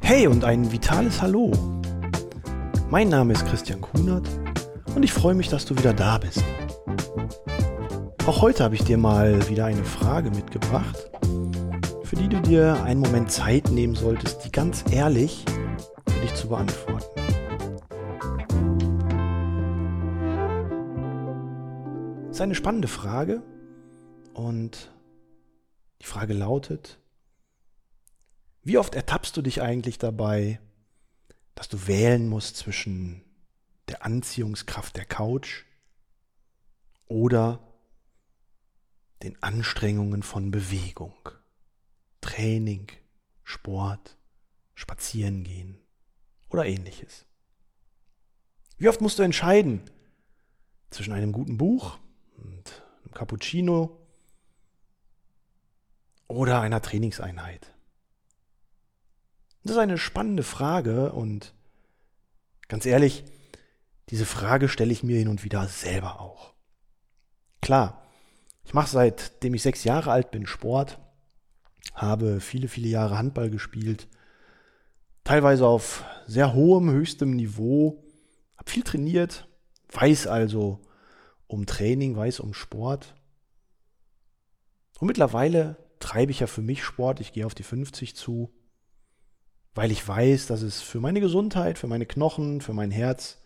Hey und ein vitales Hallo. Mein Name ist Christian Kunert und ich freue mich, dass du wieder da bist. Auch heute habe ich dir mal wieder eine Frage mitgebracht, für die du dir einen Moment Zeit nehmen solltest, die ganz ehrlich für dich zu beantworten. Das ist eine spannende Frage und die Frage lautet, wie oft ertappst du dich eigentlich dabei, dass du wählen musst zwischen der Anziehungskraft der Couch oder den Anstrengungen von Bewegung, Training, Sport, Spazierengehen oder ähnliches. Wie oft musst du entscheiden zwischen einem guten Buch und einem Cappuccino oder einer Trainingseinheit? Das ist eine spannende Frage und ganz ehrlich, diese Frage stelle ich mir hin und wieder selber auch. Klar, ich mache seitdem ich sechs Jahre alt bin Sport, habe viele, viele Jahre Handball gespielt, teilweise auf sehr hohem, höchstem Niveau, habe viel trainiert, weiß also um Training, weiß um Sport. Und mittlerweile treibe ich ja für mich Sport, ich gehe auf die 50 zu weil ich weiß, dass es für meine Gesundheit, für meine Knochen, für mein Herz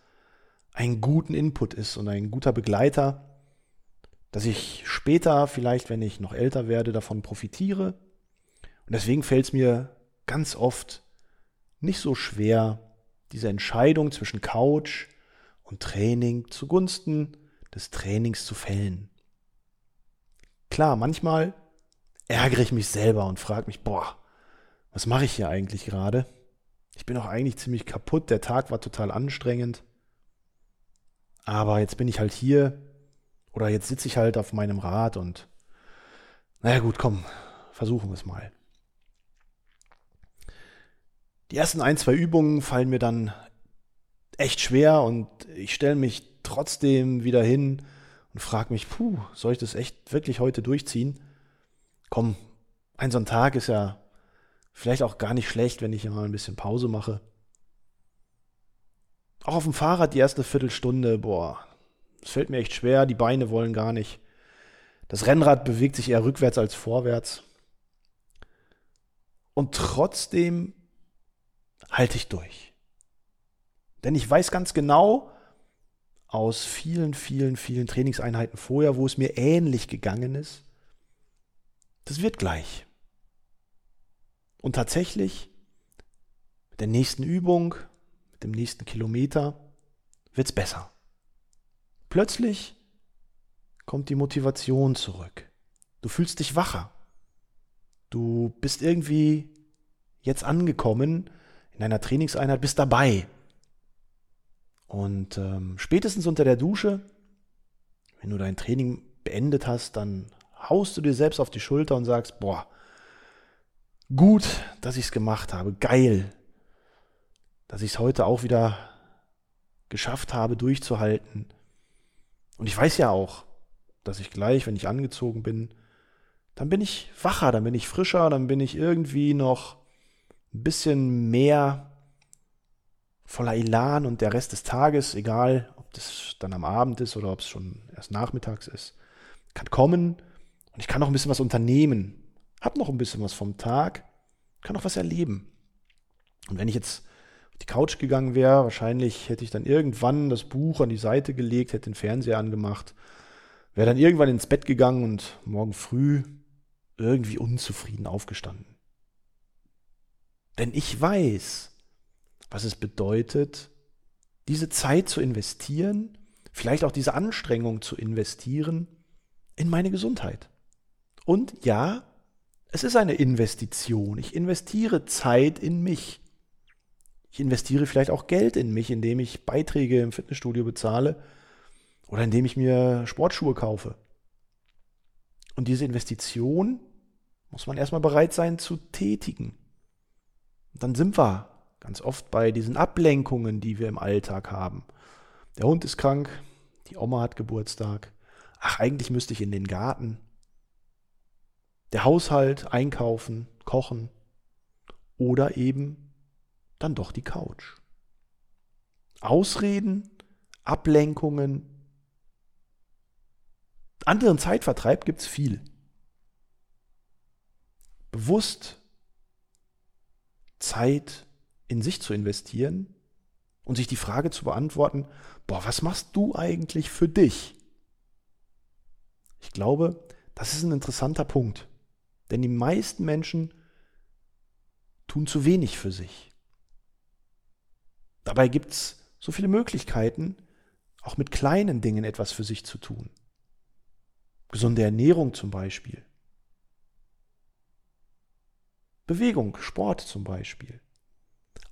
einen guten Input ist und ein guter Begleiter, dass ich später, vielleicht wenn ich noch älter werde, davon profitiere. Und deswegen fällt es mir ganz oft nicht so schwer, diese Entscheidung zwischen Couch und Training zugunsten des Trainings zu fällen. Klar, manchmal ärgere ich mich selber und frage mich, boah, was mache ich hier eigentlich gerade? Ich bin auch eigentlich ziemlich kaputt, der Tag war total anstrengend. Aber jetzt bin ich halt hier oder jetzt sitze ich halt auf meinem Rad und naja gut, komm, versuchen wir es mal. Die ersten ein, zwei Übungen fallen mir dann echt schwer und ich stelle mich trotzdem wieder hin und frage mich, puh, soll ich das echt wirklich heute durchziehen? Komm, ein so ein Tag ist ja Vielleicht auch gar nicht schlecht, wenn ich mal ein bisschen Pause mache. Auch auf dem Fahrrad die erste Viertelstunde, boah, es fällt mir echt schwer, die Beine wollen gar nicht. Das Rennrad bewegt sich eher rückwärts als vorwärts. Und trotzdem halte ich durch. Denn ich weiß ganz genau aus vielen, vielen, vielen Trainingseinheiten vorher, wo es mir ähnlich gegangen ist, das wird gleich. Und tatsächlich, mit der nächsten Übung, mit dem nächsten Kilometer, wird es besser. Plötzlich kommt die Motivation zurück. Du fühlst dich wacher. Du bist irgendwie jetzt angekommen in deiner Trainingseinheit, bist dabei. Und ähm, spätestens unter der Dusche, wenn du dein Training beendet hast, dann haust du dir selbst auf die Schulter und sagst, boah, Gut, dass ich es gemacht habe. Geil. Dass ich es heute auch wieder geschafft habe, durchzuhalten. Und ich weiß ja auch, dass ich gleich, wenn ich angezogen bin, dann bin ich wacher, dann bin ich frischer, dann bin ich irgendwie noch ein bisschen mehr voller Elan und der Rest des Tages, egal ob das dann am Abend ist oder ob es schon erst nachmittags ist, kann kommen und ich kann noch ein bisschen was unternehmen hab noch ein bisschen was vom Tag, kann noch was erleben. Und wenn ich jetzt auf die Couch gegangen wäre, wahrscheinlich hätte ich dann irgendwann das Buch an die Seite gelegt, hätte den Fernseher angemacht, wäre dann irgendwann ins Bett gegangen und morgen früh irgendwie unzufrieden aufgestanden. Denn ich weiß, was es bedeutet, diese Zeit zu investieren, vielleicht auch diese Anstrengung zu investieren in meine Gesundheit. Und ja, es ist eine Investition. Ich investiere Zeit in mich. Ich investiere vielleicht auch Geld in mich, indem ich Beiträge im Fitnessstudio bezahle oder indem ich mir Sportschuhe kaufe. Und diese Investition muss man erstmal bereit sein zu tätigen. Und dann sind wir ganz oft bei diesen Ablenkungen, die wir im Alltag haben. Der Hund ist krank, die Oma hat Geburtstag. Ach, eigentlich müsste ich in den Garten. Der Haushalt, Einkaufen, Kochen oder eben dann doch die Couch. Ausreden, Ablenkungen, anderen Zeitvertreib gibt es viel. Bewusst Zeit in sich zu investieren und sich die Frage zu beantworten, boah, was machst du eigentlich für dich? Ich glaube, das ist ein interessanter Punkt. Denn die meisten Menschen tun zu wenig für sich. Dabei gibt es so viele Möglichkeiten, auch mit kleinen Dingen etwas für sich zu tun. Gesunde Ernährung zum Beispiel. Bewegung, Sport zum Beispiel.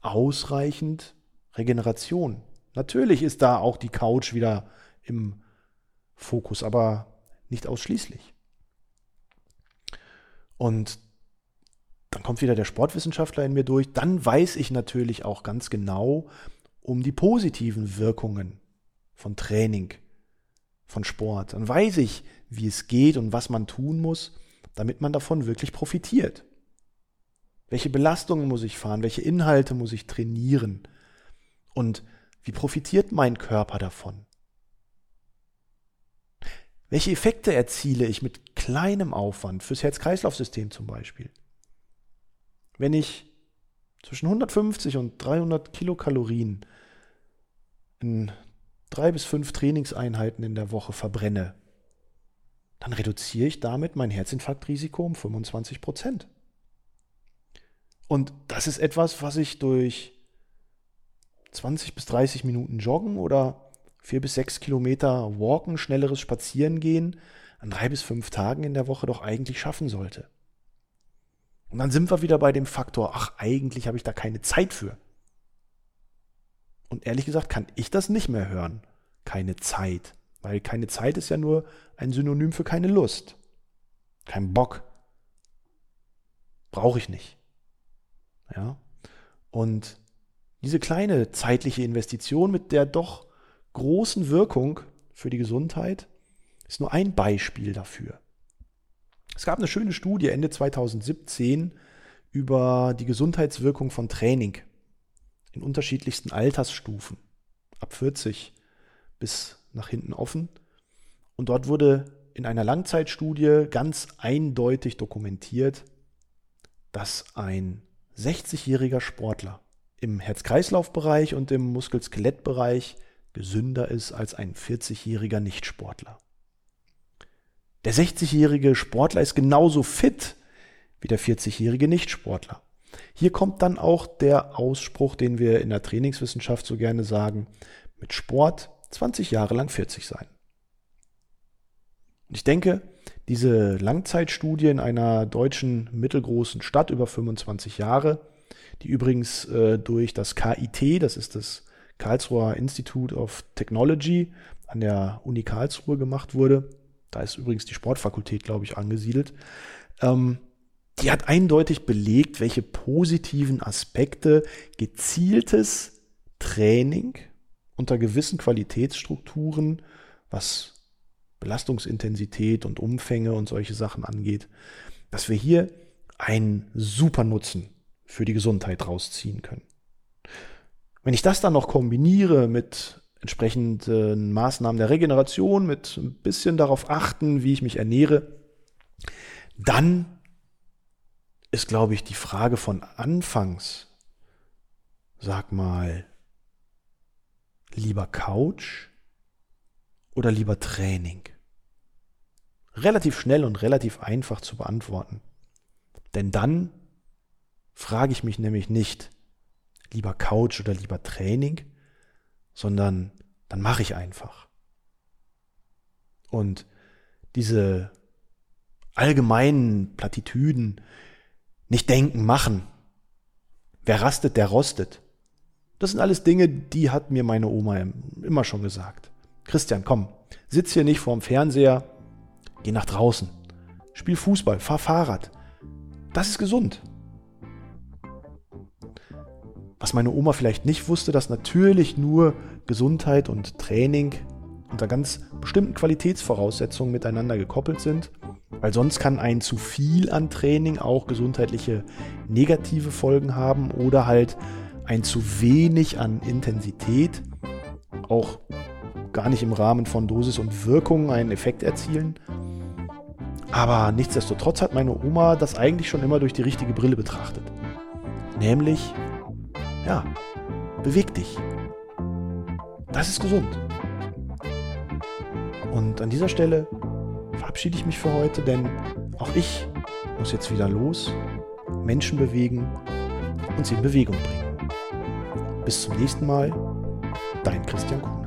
Ausreichend Regeneration. Natürlich ist da auch die Couch wieder im Fokus, aber nicht ausschließlich. Und dann kommt wieder der Sportwissenschaftler in mir durch. Dann weiß ich natürlich auch ganz genau um die positiven Wirkungen von Training, von Sport. Dann weiß ich, wie es geht und was man tun muss, damit man davon wirklich profitiert. Welche Belastungen muss ich fahren? Welche Inhalte muss ich trainieren? Und wie profitiert mein Körper davon? Welche Effekte erziele ich mit kleinem Aufwand fürs Herz-Kreislauf-System zum Beispiel? Wenn ich zwischen 150 und 300 Kilokalorien in drei bis fünf Trainingseinheiten in der Woche verbrenne, dann reduziere ich damit mein Herzinfarktrisiko um 25 Prozent. Und das ist etwas, was ich durch 20 bis 30 Minuten Joggen oder vier bis sechs Kilometer Walken, schnelleres Spazierengehen an drei bis fünf Tagen in der Woche doch eigentlich schaffen sollte. Und dann sind wir wieder bei dem Faktor, ach, eigentlich habe ich da keine Zeit für. Und ehrlich gesagt kann ich das nicht mehr hören. Keine Zeit. Weil keine Zeit ist ja nur ein Synonym für keine Lust. Kein Bock. Brauche ich nicht. Ja. Und diese kleine zeitliche Investition mit der doch großen Wirkung für die Gesundheit ist nur ein Beispiel dafür. Es gab eine schöne Studie Ende 2017 über die Gesundheitswirkung von Training in unterschiedlichsten Altersstufen, ab 40 bis nach hinten offen. Und dort wurde in einer Langzeitstudie ganz eindeutig dokumentiert, dass ein 60-jähriger Sportler im Herz-Kreislauf-Bereich und im Muskel-Skelett-Bereich gesünder ist als ein 40-jähriger Nichtsportler. Der 60-jährige Sportler ist genauso fit wie der 40-jährige Nichtsportler. Hier kommt dann auch der Ausspruch, den wir in der Trainingswissenschaft so gerne sagen, mit Sport 20 Jahre lang 40 sein. Und ich denke, diese Langzeitstudie in einer deutschen mittelgroßen Stadt über 25 Jahre, die übrigens äh, durch das KIT, das ist das Karlsruher Institute of Technology an der Uni Karlsruhe gemacht wurde, da ist übrigens die Sportfakultät, glaube ich, angesiedelt, ähm, die hat eindeutig belegt, welche positiven Aspekte gezieltes Training unter gewissen Qualitätsstrukturen, was Belastungsintensität und Umfänge und solche Sachen angeht, dass wir hier einen super Nutzen für die Gesundheit rausziehen können. Wenn ich das dann noch kombiniere mit entsprechenden Maßnahmen der Regeneration, mit ein bisschen darauf achten, wie ich mich ernähre, dann ist, glaube ich, die Frage von anfangs, sag mal, lieber Couch oder lieber Training? Relativ schnell und relativ einfach zu beantworten. Denn dann frage ich mich nämlich nicht, lieber Couch oder lieber Training, sondern dann mache ich einfach. Und diese allgemeinen Plattitüden, nicht denken, machen. Wer rastet, der rostet. Das sind alles Dinge, die hat mir meine Oma immer schon gesagt. Christian, komm, sitz hier nicht vorm Fernseher, geh nach draußen. Spiel Fußball, fahr Fahrrad. Das ist gesund. Was meine Oma vielleicht nicht wusste, dass natürlich nur Gesundheit und Training unter ganz bestimmten Qualitätsvoraussetzungen miteinander gekoppelt sind Weil sonst kann ein zu viel an Training auch gesundheitliche negative Folgen haben oder halt ein zu wenig an Intensität auch gar nicht im Rahmen von Dosis und Wirkung einen Effekt erzielen. Aber nichtsdestotrotz hat meine Oma das eigentlich schon immer durch die richtige Brille betrachtet. Nämlich, ja, beweg dich. Das ist gesund. Und an dieser Stelle verabschiede ich mich für heute, denn auch ich muss jetzt wieder los, Menschen bewegen und sie in Bewegung bringen. Bis zum nächsten Mal, dein Christian Kuhn.